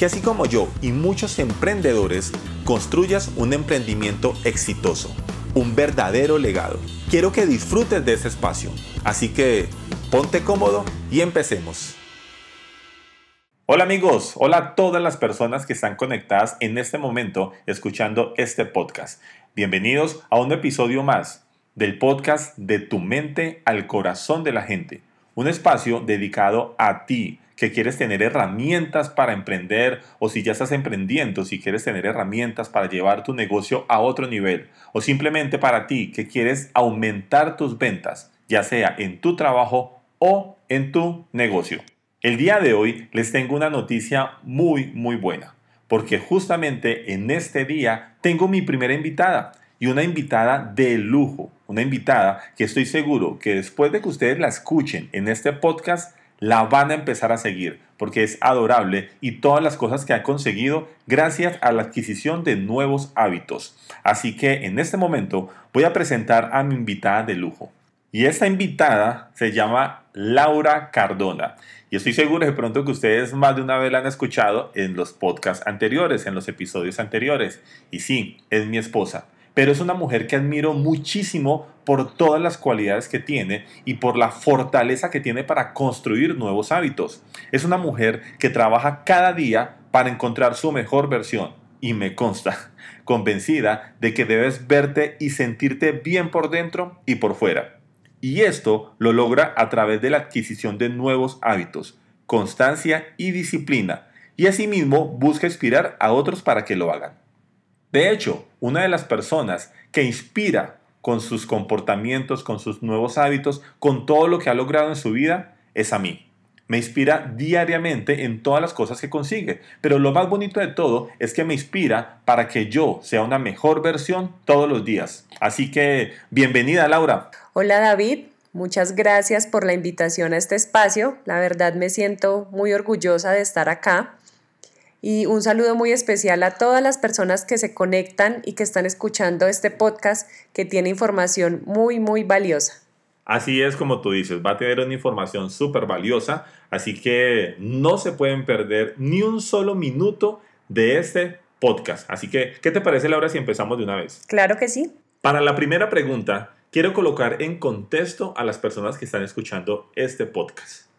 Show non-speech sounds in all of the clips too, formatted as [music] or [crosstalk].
que así como yo y muchos emprendedores construyas un emprendimiento exitoso, un verdadero legado. Quiero que disfrutes de ese espacio, así que ponte cómodo y empecemos. Hola amigos, hola a todas las personas que están conectadas en este momento escuchando este podcast. Bienvenidos a un episodio más del podcast De tu mente al corazón de la gente, un espacio dedicado a ti que quieres tener herramientas para emprender o si ya estás emprendiendo, si quieres tener herramientas para llevar tu negocio a otro nivel o simplemente para ti que quieres aumentar tus ventas, ya sea en tu trabajo o en tu negocio. El día de hoy les tengo una noticia muy muy buena, porque justamente en este día tengo mi primera invitada y una invitada de lujo, una invitada que estoy seguro que después de que ustedes la escuchen en este podcast la van a empezar a seguir porque es adorable y todas las cosas que ha conseguido gracias a la adquisición de nuevos hábitos. Así que en este momento voy a presentar a mi invitada de lujo. Y esta invitada se llama Laura Cardona. Y estoy seguro de pronto que ustedes más de una vez la han escuchado en los podcasts anteriores, en los episodios anteriores. Y sí, es mi esposa pero es una mujer que admiro muchísimo por todas las cualidades que tiene y por la fortaleza que tiene para construir nuevos hábitos. Es una mujer que trabaja cada día para encontrar su mejor versión y me consta, [laughs] convencida de que debes verte y sentirte bien por dentro y por fuera. Y esto lo logra a través de la adquisición de nuevos hábitos, constancia y disciplina, y asimismo busca inspirar a otros para que lo hagan. De hecho, una de las personas que inspira con sus comportamientos, con sus nuevos hábitos, con todo lo que ha logrado en su vida, es a mí. Me inspira diariamente en todas las cosas que consigue. Pero lo más bonito de todo es que me inspira para que yo sea una mejor versión todos los días. Así que, bienvenida Laura. Hola David, muchas gracias por la invitación a este espacio. La verdad me siento muy orgullosa de estar acá y un saludo muy especial a todas las personas que se conectan y que están escuchando este podcast que tiene información muy, muy valiosa. Así es como tú dices, va a tener una información súper valiosa, así que no se pueden perder ni un solo minuto de este podcast. Así que, ¿qué te parece Laura si empezamos de una vez? Claro que sí. Para la primera pregunta, quiero colocar en contexto a las personas que están escuchando este podcast.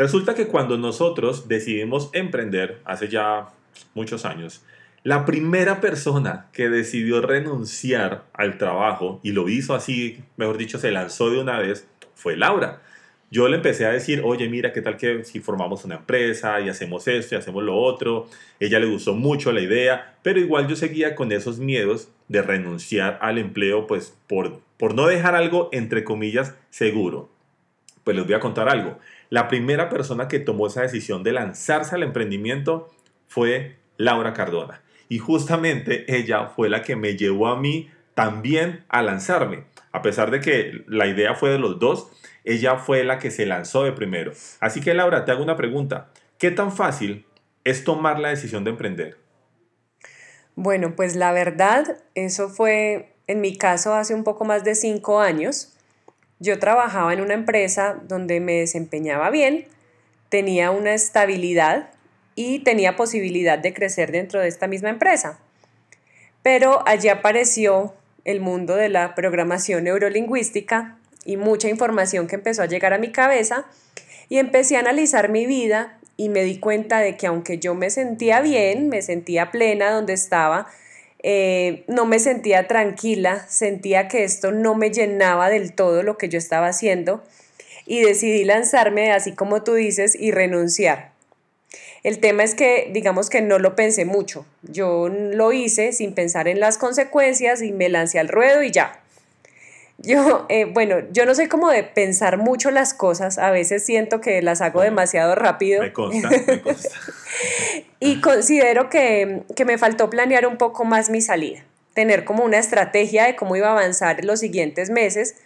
Resulta que cuando nosotros decidimos emprender, hace ya muchos años, la primera persona que decidió renunciar al trabajo y lo hizo así, mejor dicho, se lanzó de una vez, fue Laura. Yo le empecé a decir, oye, mira, ¿qué tal que si formamos una empresa y hacemos esto y hacemos lo otro? Ella le gustó mucho la idea, pero igual yo seguía con esos miedos de renunciar al empleo, pues por, por no dejar algo, entre comillas, seguro. Pues les voy a contar algo. La primera persona que tomó esa decisión de lanzarse al emprendimiento fue Laura Cardona. Y justamente ella fue la que me llevó a mí también a lanzarme. A pesar de que la idea fue de los dos, ella fue la que se lanzó de primero. Así que Laura, te hago una pregunta. ¿Qué tan fácil es tomar la decisión de emprender? Bueno, pues la verdad, eso fue en mi caso hace un poco más de cinco años. Yo trabajaba en una empresa donde me desempeñaba bien, tenía una estabilidad y tenía posibilidad de crecer dentro de esta misma empresa. Pero allí apareció el mundo de la programación neurolingüística y mucha información que empezó a llegar a mi cabeza y empecé a analizar mi vida y me di cuenta de que aunque yo me sentía bien, me sentía plena donde estaba, eh, no me sentía tranquila, sentía que esto no me llenaba del todo lo que yo estaba haciendo y decidí lanzarme, así como tú dices, y renunciar. El tema es que, digamos que no lo pensé mucho. Yo lo hice sin pensar en las consecuencias y me lancé al ruedo y ya. Yo, eh, bueno, yo no soy como de pensar mucho las cosas, a veces siento que las hago demasiado rápido. Me consta, [laughs] me consta. y considero que, que me faltó planear un poco más mi salida, tener como una estrategia de cómo iba a avanzar los siguientes meses,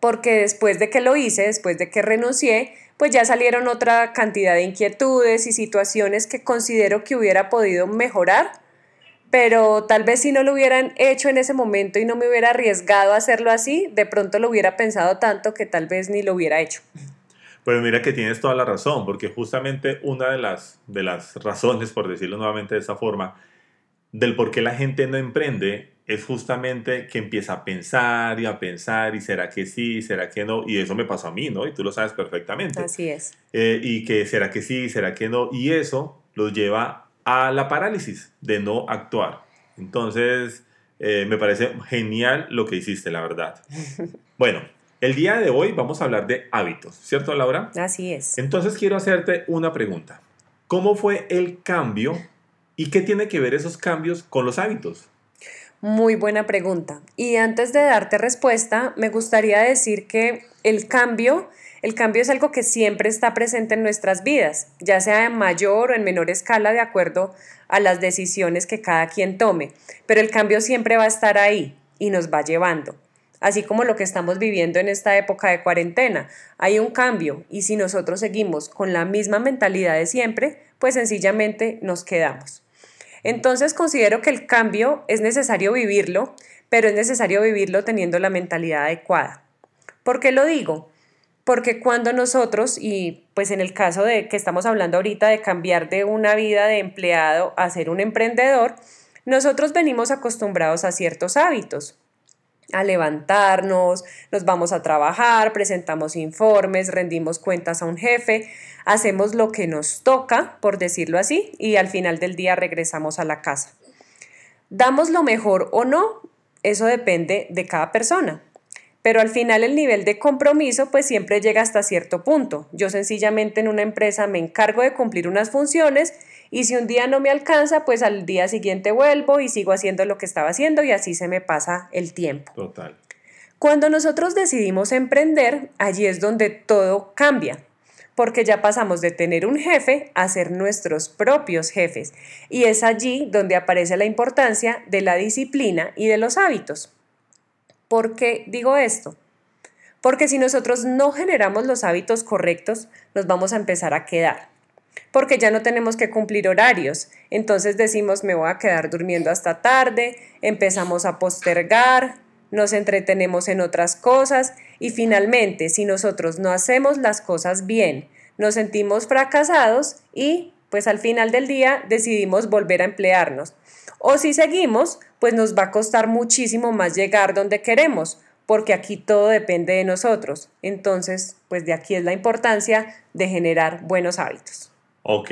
porque después de que lo hice, después de que renuncié, pues ya salieron otra cantidad de inquietudes y situaciones que considero que hubiera podido mejorar, pero tal vez si no lo hubieran hecho en ese momento y no me hubiera arriesgado a hacerlo así, de pronto lo hubiera pensado tanto que tal vez ni lo hubiera hecho. Pues mira que tienes toda la razón, porque justamente una de las, de las razones, por decirlo nuevamente de esa forma, del por qué la gente no emprende es justamente que empieza a pensar y a pensar y será que sí, será que no, y eso me pasó a mí, ¿no? Y tú lo sabes perfectamente. Así es. Eh, y que será que sí, será que no, y eso los lleva a la parálisis de no actuar. Entonces, eh, me parece genial lo que hiciste, la verdad. [laughs] Bueno, el día de hoy vamos a hablar de hábitos, ¿cierto, Laura? Así es. Entonces quiero hacerte una pregunta. ¿Cómo fue el cambio y qué tiene que ver esos cambios con los hábitos? Muy buena pregunta. Y antes de darte respuesta, me gustaría decir que el cambio, el cambio es algo que siempre está presente en nuestras vidas, ya sea en mayor o en menor escala de acuerdo a las decisiones que cada quien tome. Pero el cambio siempre va a estar ahí y nos va llevando. Así como lo que estamos viviendo en esta época de cuarentena. Hay un cambio y si nosotros seguimos con la misma mentalidad de siempre, pues sencillamente nos quedamos. Entonces considero que el cambio es necesario vivirlo, pero es necesario vivirlo teniendo la mentalidad adecuada. ¿Por qué lo digo? Porque cuando nosotros, y pues en el caso de que estamos hablando ahorita de cambiar de una vida de empleado a ser un emprendedor, nosotros venimos acostumbrados a ciertos hábitos a levantarnos, nos vamos a trabajar, presentamos informes, rendimos cuentas a un jefe, hacemos lo que nos toca, por decirlo así, y al final del día regresamos a la casa. ¿Damos lo mejor o no? Eso depende de cada persona. Pero al final el nivel de compromiso pues siempre llega hasta cierto punto. Yo sencillamente en una empresa me encargo de cumplir unas funciones y si un día no me alcanza, pues al día siguiente vuelvo y sigo haciendo lo que estaba haciendo y así se me pasa el tiempo. Total. Cuando nosotros decidimos emprender, allí es donde todo cambia, porque ya pasamos de tener un jefe a ser nuestros propios jefes. Y es allí donde aparece la importancia de la disciplina y de los hábitos. ¿Por qué digo esto? Porque si nosotros no generamos los hábitos correctos, nos vamos a empezar a quedar porque ya no tenemos que cumplir horarios. Entonces decimos, me voy a quedar durmiendo hasta tarde, empezamos a postergar, nos entretenemos en otras cosas y finalmente, si nosotros no hacemos las cosas bien, nos sentimos fracasados y pues al final del día decidimos volver a emplearnos. O si seguimos, pues nos va a costar muchísimo más llegar donde queremos, porque aquí todo depende de nosotros. Entonces, pues de aquí es la importancia de generar buenos hábitos. Ok,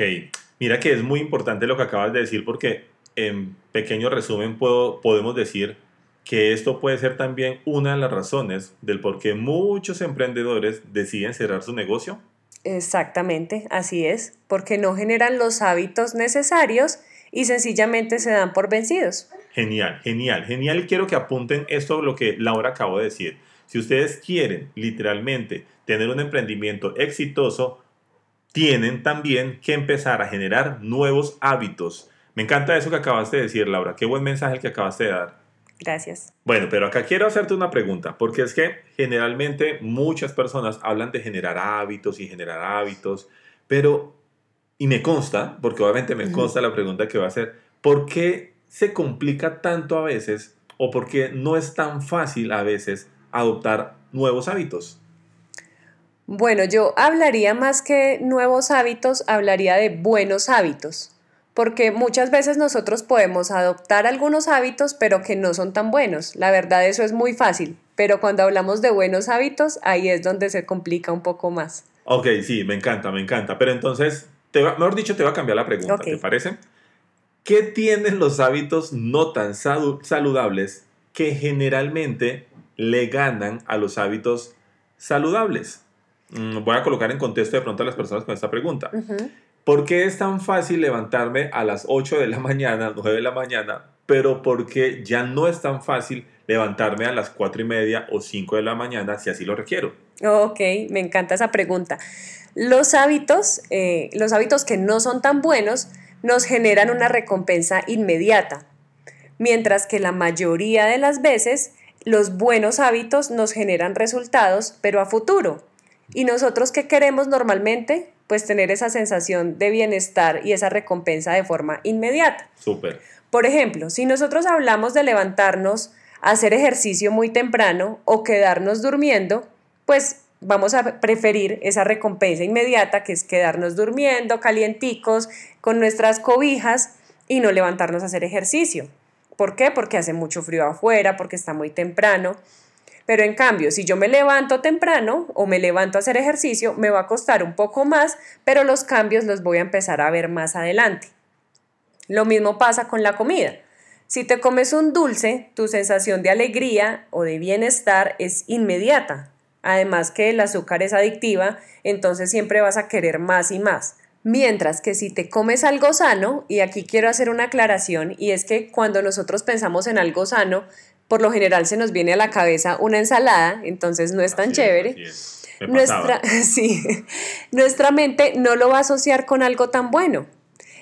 mira que es muy importante lo que acabas de decir porque en pequeño resumen puedo, podemos decir que esto puede ser también una de las razones del por qué muchos emprendedores deciden cerrar su negocio. Exactamente, así es, porque no generan los hábitos necesarios y sencillamente se dan por vencidos. Genial, genial, genial. Y quiero que apunten esto lo que Laura acabó de decir. Si ustedes quieren literalmente tener un emprendimiento exitoso, tienen también que empezar a generar nuevos hábitos. Me encanta eso que acabaste de decir, Laura. Qué buen mensaje el que acabaste de dar. Gracias. Bueno, pero acá quiero hacerte una pregunta, porque es que generalmente muchas personas hablan de generar hábitos y generar hábitos, pero, y me consta, porque obviamente me consta la pregunta que va a hacer, ¿por qué se complica tanto a veces o por qué no es tan fácil a veces adoptar nuevos hábitos? Bueno, yo hablaría más que nuevos hábitos, hablaría de buenos hábitos, porque muchas veces nosotros podemos adoptar algunos hábitos, pero que no son tan buenos. La verdad, eso es muy fácil, pero cuando hablamos de buenos hábitos, ahí es donde se complica un poco más. Ok, sí, me encanta, me encanta. Pero entonces, te mejor dicho, te va a cambiar la pregunta, ¿te parece? ¿Qué tienen los hábitos no tan saludables que generalmente le ganan a los hábitos saludables? Mm, voy a colocar en contexto de pronto a las personas con esta pregunta. ¿Por qué es tan fácil levantarme a las 8 de la mañana, [laughs] 9 de la mañana, pero porque ya no es tan fácil levantarme a las cuatro y media o 5 de la mañana si así lo requiero. Ok, me encanta esa pregunta. Los hábitos, eh, los hábitos que no son tan buenos, nos generan una recompensa inmediata, mientras que la mayoría de las veces los buenos hábitos nos generan resultados, pero a futuro. ¿Y nosotros qué queremos normalmente? Pues tener esa sensación de bienestar y esa recompensa de forma inmediata. Súper. Por ejemplo, si nosotros hablamos de levantarnos, hacer ejercicio muy temprano o quedarnos durmiendo, pues vamos a preferir esa recompensa inmediata que es quedarnos durmiendo calienticos con nuestras cobijas y no levantarnos a hacer ejercicio. ¿Por qué? Porque hace mucho frío afuera, porque está muy temprano. Pero en cambio, si yo me levanto temprano o me levanto a hacer ejercicio, me va a costar un poco más, pero los cambios los voy a empezar a ver más adelante. Lo mismo pasa con la comida. Si te comes un dulce, tu sensación de alegría o de bienestar es inmediata. Además que el azúcar es adictiva, entonces siempre vas a querer más y más. Mientras que si te comes algo sano, y aquí quiero hacer una aclaración, y es que cuando nosotros pensamos en algo sano, por lo general se nos viene a la cabeza una ensalada, entonces no es tan chévere. Nuestra, [laughs] sí, nuestra mente no lo va a asociar con algo tan bueno.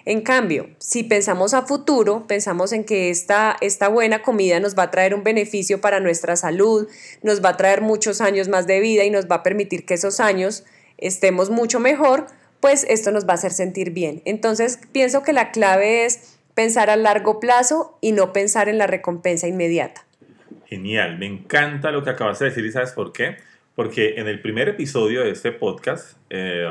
En cambio, si pensamos a futuro, pensamos en que esta, esta buena comida nos va a traer un beneficio para nuestra salud, nos va a traer muchos años más de vida y nos va a permitir que esos años estemos mucho mejor, pues esto nos va a hacer sentir bien. Entonces, pienso que la clave es pensar a largo plazo y no pensar en la recompensa inmediata. Genial, me encanta lo que acabas de decir y sabes por qué. Porque en el primer episodio de este podcast eh,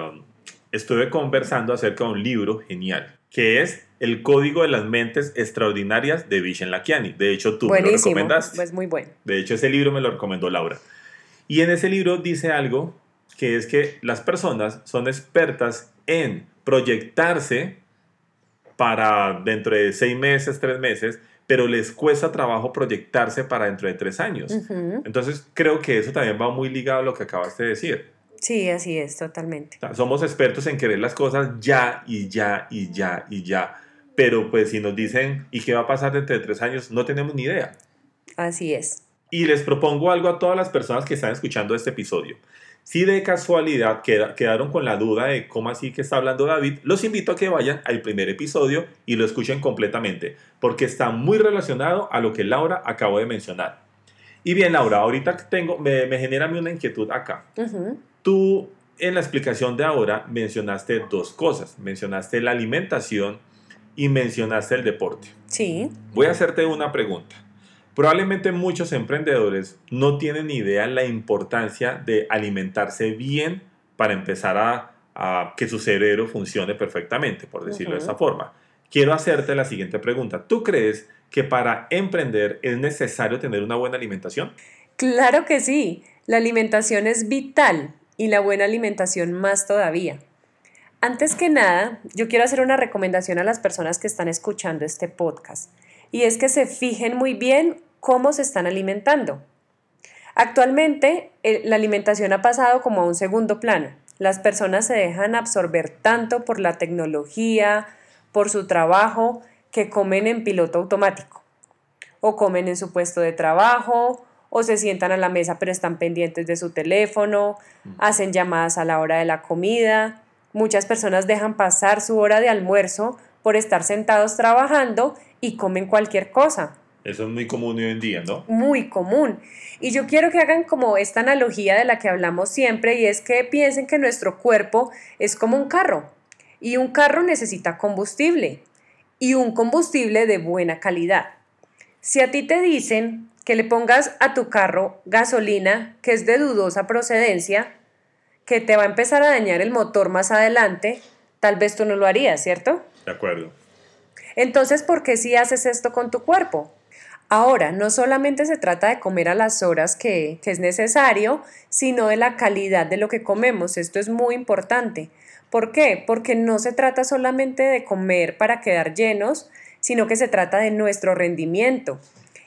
estuve conversando acerca de un libro genial, que es El Código de las Mentes Extraordinarias de Vishen Lakiani. De hecho, tú me lo recomendaste. Pues muy bueno. De hecho, ese libro me lo recomendó Laura. Y en ese libro dice algo que es que las personas son expertas en proyectarse para dentro de seis meses, tres meses, pero les cuesta trabajo proyectarse para dentro de tres años. Entonces creo que eso también va muy ligado a lo que acabaste de decir. Sí, así es, totalmente. somos expertos en querer las cosas ya y ya y ya y ya, pero pues si nos dicen, ¿y qué va a pasar dentro de tres años? No tenemos ni idea. Así es. Y les propongo algo a todas las personas que están escuchando este episodio. Si de casualidad quedaron con la duda de cómo así que está hablando David, los invito a que vayan al primer episodio y lo escuchen completamente, porque está muy relacionado a lo que Laura acabó de mencionar. Y bien, Laura, ahorita tengo, me, me genera una inquietud acá. Tú en la explicación de ahora mencionaste dos cosas. Mencionaste la alimentación y mencionaste el deporte. Sí. Voy a hacerte una pregunta. Probablemente muchos emprendedores no tienen idea la importancia de alimentarse bien para empezar a, que su cerebro funcione perfectamente, por decirlo de esa forma. Quiero hacerte la siguiente pregunta. ¿Tú crees que para emprender es necesario tener una buena alimentación? Claro que sí. La alimentación es vital y la buena alimentación más todavía. Antes que nada, yo quiero hacer una recomendación a las personas que están escuchando este podcast y es que se fijen muy bien cómo se están alimentando. Actualmente eh, la alimentación ha pasado como a un segundo plano. Las personas se dejan absorber tanto por la tecnología, por su trabajo, que comen en piloto automático. O comen en su puesto de trabajo, o se sientan a la mesa pero están pendientes de su teléfono, mm. hacen llamadas a la hora de la comida. Muchas personas dejan pasar su hora de almuerzo por estar sentados trabajando y comen cualquier cosa. Eso es muy común hoy en día, ¿no? Muy común. Y yo quiero que hagan como esta analogía de la que hablamos siempre y es que piensen que nuestro cuerpo es como un carro y un carro necesita combustible y un combustible de buena calidad. Si a ti te dicen que le pongas a tu carro gasolina que es de dudosa procedencia, que te va a empezar a dañar el motor más adelante, tal vez tú no lo harías, ¿cierto? De acuerdo. Entonces, ¿por qué si haces esto con tu cuerpo? Ahora, no solamente se trata de comer a las horas que, que, es necesario, sino de la calidad de lo que comemos. Esto es muy importante. ¿Por qué? Porque no se trata solamente de comer para quedar llenos, sino que se trata de nuestro rendimiento.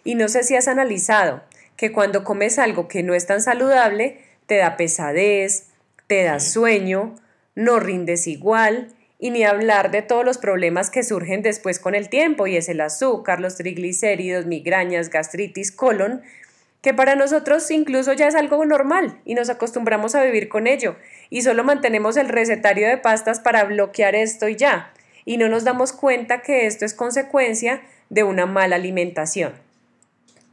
Y no sé si has analizado que cuando comes algo que no es tan saludable, te da pesadez, te da sueño, no rindes igual y ni hablar de todos los problemas que surgen después con el tiempo, y es el azúcar, los triglicéridos, migrañas, gastritis, colon, que para nosotros incluso ya es algo normal y nos acostumbramos a vivir con ello, y solo mantenemos el recetario de pastas para bloquear esto y ya, y no nos damos cuenta que esto es consecuencia de una mala alimentación.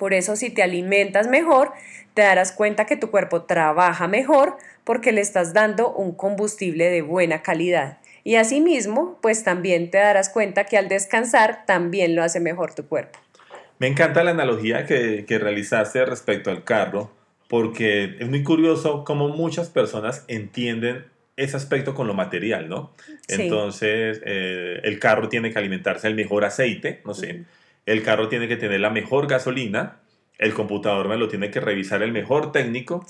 Por eso si te alimentas mejor, te darás cuenta que tu cuerpo trabaja mejor porque le estás dando un combustible de buena calidad. Y asimismo, pues también te darás cuenta que al descansar también lo hace mejor tu cuerpo. Me encanta la analogía que, que realizaste respecto al carro, porque es muy curioso cómo muchas personas entienden ese aspecto con lo material, ¿no? Entonces, eh, el carro tiene que alimentarse el mejor aceite, no sé, el carro tiene que tener la mejor gasolina, el computador me lo tiene que revisar el mejor técnico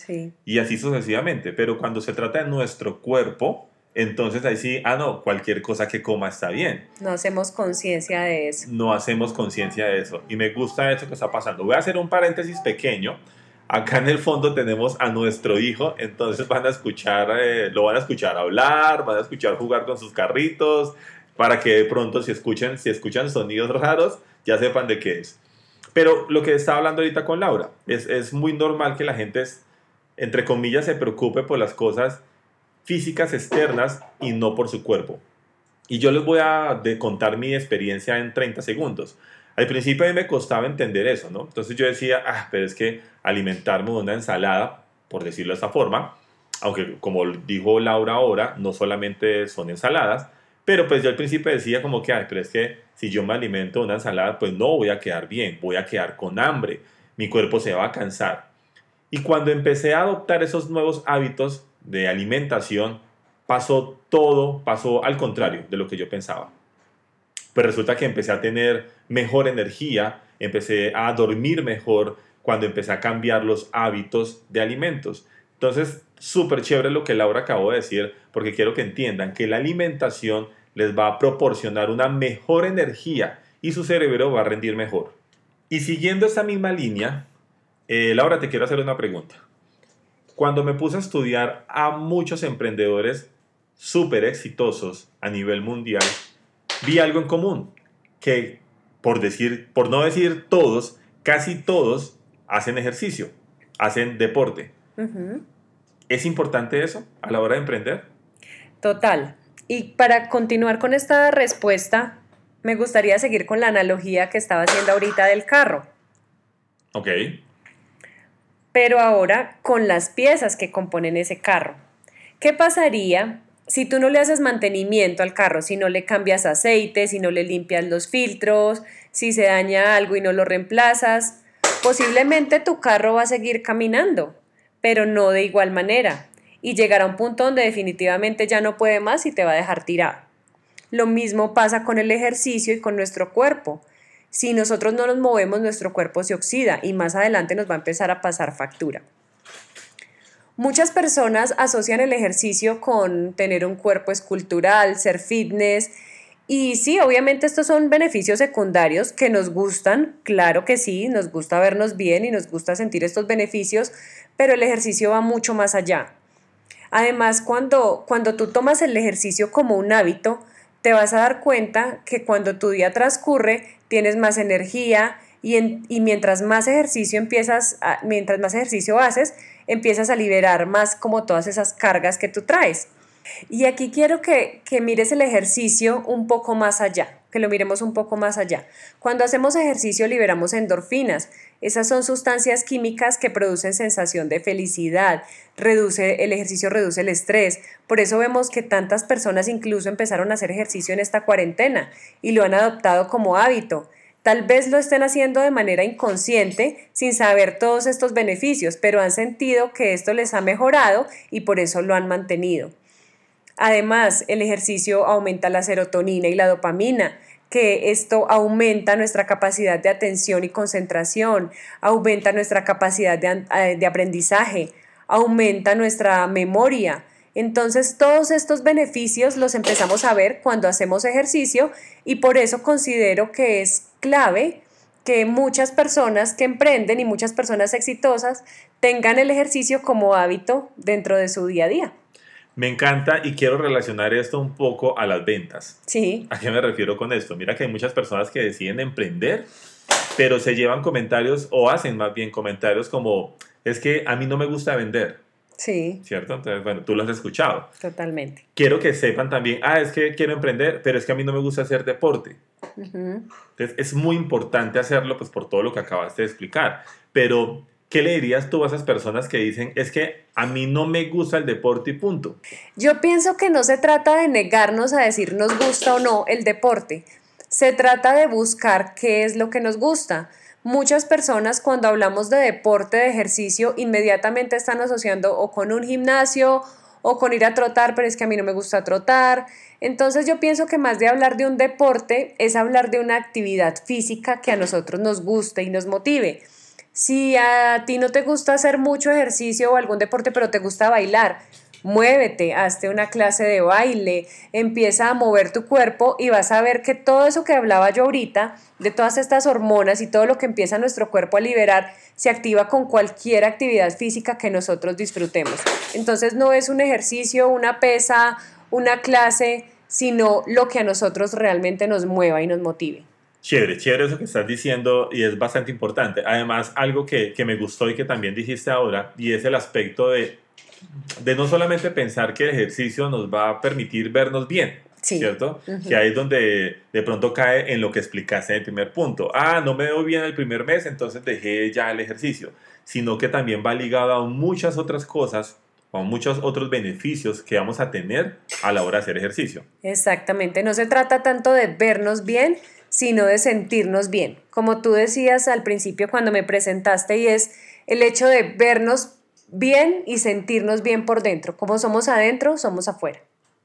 y así sucesivamente. Pero cuando se trata de nuestro cuerpo, entonces ahí sí, ah, no, cualquier cosa que coma está bien. No hacemos conciencia de eso. No hacemos conciencia de eso. Y me gusta eso que está pasando. Voy a hacer un paréntesis pequeño. Acá en el fondo tenemos a nuestro hijo, entonces van a escuchar, eh, lo van a escuchar hablar, van a escuchar jugar con sus carritos, para que de pronto si escuchan, si escuchan sonidos raros, ya sepan de qué es. Pero lo que estaba hablando ahorita con Laura, es, es muy normal que la gente, entre comillas, se preocupe por las cosas físicas externas y no por su cuerpo. Y yo les voy a contar mi experiencia en 30 segundos. Al principio a mí me costaba entender eso, ¿no? Entonces yo decía, ah, pero es que alimentarme de una ensalada, por decirlo de esta forma, aunque como dijo Laura ahora, no solamente son ensaladas, pero pues yo al principio decía como que, ay, pero es que si yo me alimento una ensalada, pues no voy a quedar bien, voy a quedar con hambre, mi cuerpo se va a cansar. Y cuando empecé a adoptar esos nuevos hábitos, de alimentación, pasó todo, pasó al contrario de lo que yo pensaba. Pues resulta que empecé a tener mejor energía, empecé a dormir mejor cuando empecé a cambiar los hábitos de alimentos. Entonces, súper chévere lo que Laura acabó de decir, porque quiero que entiendan que la alimentación les va a proporcionar una mejor energía y su cerebro va a rendir mejor. Y siguiendo esta misma línea, eh, Laura, te quiero hacer una pregunta. Cuando me puse a estudiar a muchos emprendedores súper exitosos a nivel mundial, vi algo en común, que por, decir, por no decir todos, casi todos hacen ejercicio, hacen deporte. ¿Es importante eso a la hora de emprender? Total. Y para continuar con esta respuesta, me gustaría seguir con la analogía que estaba haciendo ahorita del carro. Ok pero ahora con las piezas que componen ese carro. ¿Qué pasaría si tú no le haces mantenimiento al carro, si no le cambias aceite, si no le limpias los filtros, si se daña algo y no lo reemplazas? Posiblemente tu carro va a seguir caminando, pero no de igual manera, y llegará a un punto donde definitivamente ya no puede más y te va a dejar tirado. Lo mismo pasa con el ejercicio y con nuestro cuerpo. Si nosotros no nos movemos, nuestro cuerpo se oxida y más adelante nos va a empezar a pasar factura. Muchas personas asocian el ejercicio con tener un cuerpo escultural, ser fitness. Y sí, obviamente estos son beneficios secundarios que nos gustan, claro que sí, nos gusta vernos bien y nos gusta sentir estos beneficios, pero el ejercicio va mucho más allá. Además, cuando, cuando tú tomas el ejercicio como un hábito, te vas a dar cuenta que cuando tu día transcurre tienes más energía y, mientras más ejercicio empiezas, mientras más ejercicio haces, empiezas a liberar más como todas esas cargas que tú traes. Y aquí quiero que, que mires el ejercicio un poco más allá, que lo miremos un poco más allá. Cuando hacemos ejercicio liberamos endorfinas. Esas son sustancias químicas que producen sensación de felicidad. Reduce, el ejercicio reduce el estrés. Por eso vemos que tantas personas incluso empezaron a hacer ejercicio en esta cuarentena y lo han adoptado como hábito. Tal vez lo estén haciendo de manera inconsciente, sin saber todos estos beneficios, pero han sentido que esto les ha mejorado y por eso lo han mantenido. Además, el ejercicio aumenta la serotonina y la dopamina, que esto aumenta nuestra capacidad de atención y concentración, aumenta nuestra capacidad de, eh, de, aprendizaje, aumenta nuestra memoria. Entonces todos estos beneficios los empezamos a ver cuando hacemos ejercicio y por eso considero que es clave que muchas personas que emprenden y muchas personas exitosas tengan el ejercicio como hábito dentro de su día a día. Me encanta y quiero relacionar esto un poco a las ventas. Sí. ¿A qué me refiero con esto? Mira que hay muchas personas que deciden emprender, pero se llevan comentarios o hacen más bien comentarios como, es que a mí no me gusta vender. Sí. ¿Cierto? Entonces, bueno, tú lo has escuchado. Totalmente. Quiero que sepan también, ah, es que quiero emprender, pero es que a mí no me gusta hacer deporte. Entonces, es muy importante hacerlo, pues por todo lo que acabaste de explicar. Pero, ¿qué le dirías tú a esas personas que dicen, es que a mí no me gusta el deporte y punto? Yo pienso que no se trata de negarnos a decir nos gusta o no el deporte. Se trata de buscar qué es lo que nos gusta. Muchas personas cuando hablamos de deporte, de ejercicio, inmediatamente están asociando o con un gimnasio o con ir a trotar, pero es que a mí no me gusta trotar. Entonces yo pienso que más de hablar de un deporte es hablar de una actividad física que a nosotros nos guste y nos motive. Si a ti no te gusta hacer mucho ejercicio o algún deporte, pero te gusta bailar, muévete, hazte una clase de baile, empieza a mover tu cuerpo y vas a ver que todo eso que hablaba yo ahorita, de todas estas hormonas y todo lo que empieza nuestro cuerpo a liberar, se activa con cualquier actividad física que nosotros disfrutemos. Entonces no es un ejercicio, una pesa, una clase, sino lo que a nosotros realmente nos mueva y nos motive. Chévere, chévere eso que estás diciendo y es bastante importante. Además, algo que, que me gustó y que también dijiste ahora, y es el aspecto de de no solamente pensar que el ejercicio nos va a permitir vernos bien, ¿cierto? Que ahí es donde de pronto cae en lo que explicaste en el primer punto. Ah, no me veo bien el primer mes, entonces dejé ya el ejercicio. Sino que también va ligado a muchas otras cosas o muchos otros beneficios que vamos a tener a la hora de hacer ejercicio. Exactamente, no se trata tanto de vernos bien, sino de sentirnos bien. Como tú decías al principio cuando me presentaste, y es el hecho de vernos bien y sentirnos bien por dentro. Como somos adentro, somos afuera.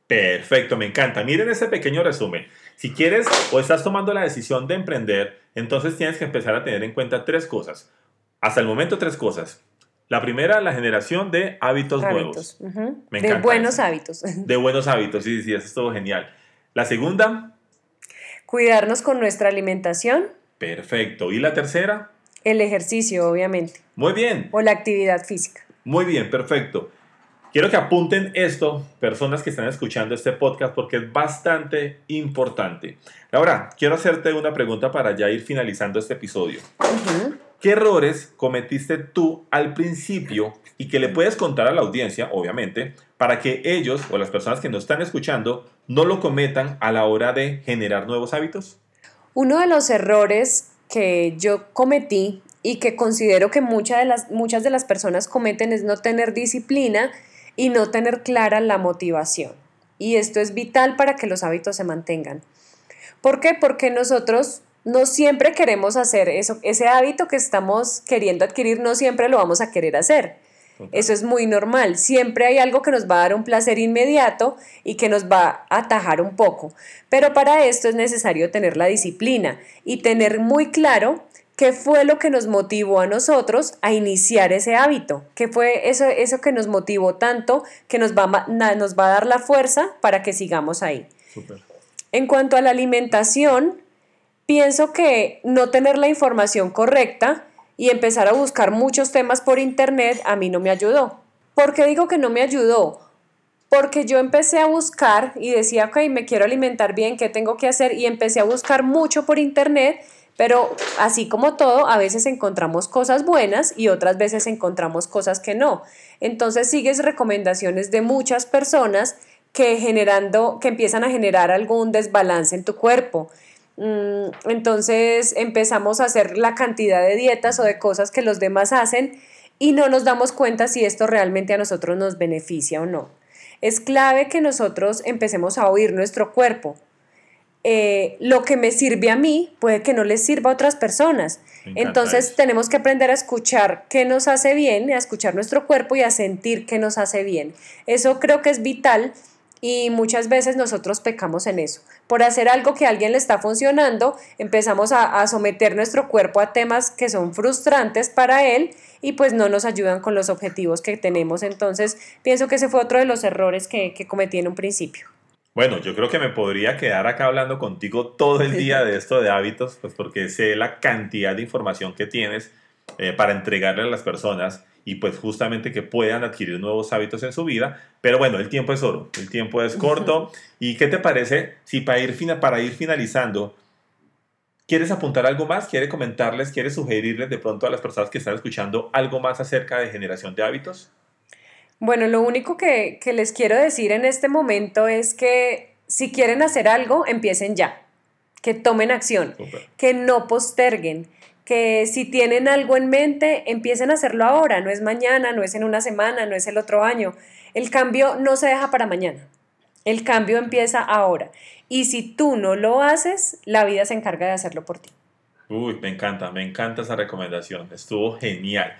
Perfecto, me encanta. Miren ese pequeño resumen. Si quieres o estás tomando la decisión de emprender, entonces tienes que empezar a tener en cuenta tres cosas. Hasta el momento tres cosas. La primera, la generación de hábitos, nuevos. de buenos hábitos. De buenos hábitos, sí, sí, eso es todo genial. La segunda. Cuidarnos con nuestra alimentación. Perfecto. ¿Y la tercera? El ejercicio, obviamente. Muy bien. O la actividad física. Muy bien, perfecto. Quiero que apunten esto, personas que están escuchando este podcast, porque es bastante importante. Ahora, quiero hacerte una pregunta para ya ir finalizando este episodio. ¿Qué errores cometiste tú al principio y que le puedes contar a la audiencia, obviamente, para que ellos o las personas que nos están escuchando no lo cometan a la hora de generar nuevos hábitos? Uno de los errores que yo cometí y que considero que muchas de, las, muchas de las personas cometen es no tener disciplina y no tener clara la motivación. Y esto es vital para que los hábitos se mantengan. ¿Por qué? Porque nosotros no siempre queremos hacer eso, ese hábito que estamos queriendo adquirir, no siempre lo vamos a querer hacer. Eso es muy normal. Siempre hay algo que nos va a dar un placer inmediato y que nos va a atajar un poco. Pero para esto es necesario tener la disciplina y tener muy claro ¿Qué fue lo que nos motivó a nosotros a iniciar ese hábito? ¿Qué fue eso, eso que nos motivó tanto que nos va, nos va a dar la fuerza para que sigamos ahí? En cuanto a la alimentación, pienso que no tener la información correcta y empezar a buscar muchos temas por internet a mí no me ayudó. ¿Por qué digo que no me ayudó? Porque yo empecé a buscar y decía, ok, me quiero alimentar bien, ¿qué tengo que hacer? Y empecé a buscar mucho por internet pero así como todo, a veces encontramos cosas buenas y otras veces encontramos cosas que no. Entonces sigues recomendaciones de muchas personas que generando, que empiezan a generar algún desbalance en tu cuerpo. Mm, entonces empezamos a hacer la cantidad de dietas o de cosas que los demás hacen y no nos damos cuenta si esto realmente a nosotros nos beneficia o no. Es clave que nosotros empecemos a oír nuestro cuerpo. Eh, lo que me sirve a mí puede que no les sirva a otras personas. Entonces tenemos que aprender a escuchar qué nos hace bien, a escuchar nuestro cuerpo y a sentir qué nos hace bien. Eso creo que es vital y muchas veces nosotros pecamos en eso. Por hacer algo que a alguien le está funcionando, empezamos a, someter nuestro cuerpo a temas que son frustrantes para él y pues no nos ayudan con los objetivos que tenemos. Entonces pienso que ese fue otro de los errores que, que cometí en un principio. Bueno, yo creo que me podría quedar acá hablando contigo todo el día de esto de hábitos, pues porque sé la cantidad de información que tienes eh, para entregarle a las personas y pues justamente que puedan adquirir nuevos hábitos en su vida. Pero bueno, el tiempo es oro, el tiempo es corto. [laughs] ¿Y qué te parece si para ir, para ir finalizando, quieres apuntar algo más? ¿Quieres comentarles, quieres sugerirles de pronto a las personas que están escuchando algo más acerca de generación de hábitos? Bueno, lo único que, que les quiero decir en este momento es que si quieren hacer algo, empiecen ya, que tomen acción, que no posterguen que si tienen algo en mente, empiecen a hacerlo ahora, no es mañana, no es en una semana, no es el otro año. El cambio no se deja para mañana, el cambio empieza ahora. Y si tú no lo haces, la vida se encarga de hacerlo por ti. Uy, me encanta, me encanta esa recomendación, estuvo genial.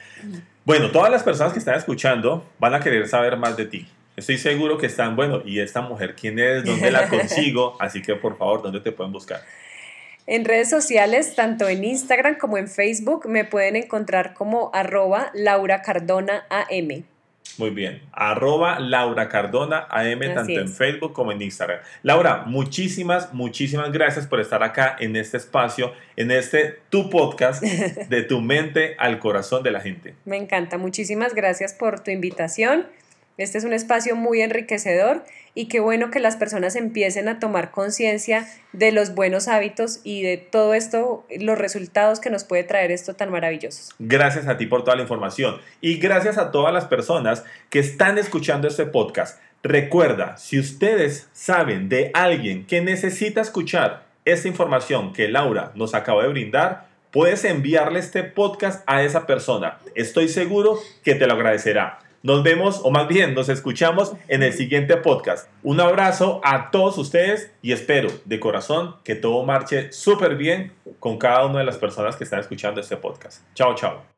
Bueno, todas las personas que están escuchando van a querer saber más de ti. Estoy seguro que están, bueno, ¿y esta mujer quién es? ¿Dónde la [laughs] consigo? Así que por favor, ¿dónde te pueden buscar? En redes sociales, tanto en Instagram como en Facebook, me pueden encontrar como arroba Laura Cardona AM. Muy bien, arroba Laura Cardona AM, tanto en Facebook como en Instagram. Laura, muchísimas, muchísimas gracias por estar acá en este espacio, en este tu podcast [laughs] de tu mente al corazón de la gente. Me encanta, muchísimas gracias por tu invitación. Este es un espacio muy enriquecedor y qué bueno que las personas empiecen a tomar conciencia de los buenos hábitos y de todo esto, los resultados que nos puede traer esto tan maravillosos. Gracias a ti por toda la información y gracias a todas las personas que están escuchando este podcast. Recuerda, si ustedes saben de alguien que necesita escuchar esta información que Laura nos acaba de brindar, puedes enviarle este podcast a esa persona. Estoy seguro que te lo agradecerá. Nos vemos, o más bien, nos escuchamos en el siguiente podcast. Un abrazo a todos ustedes y espero de corazón que todo marche súper bien con cada una de las personas que están escuchando este podcast. Chao, chao.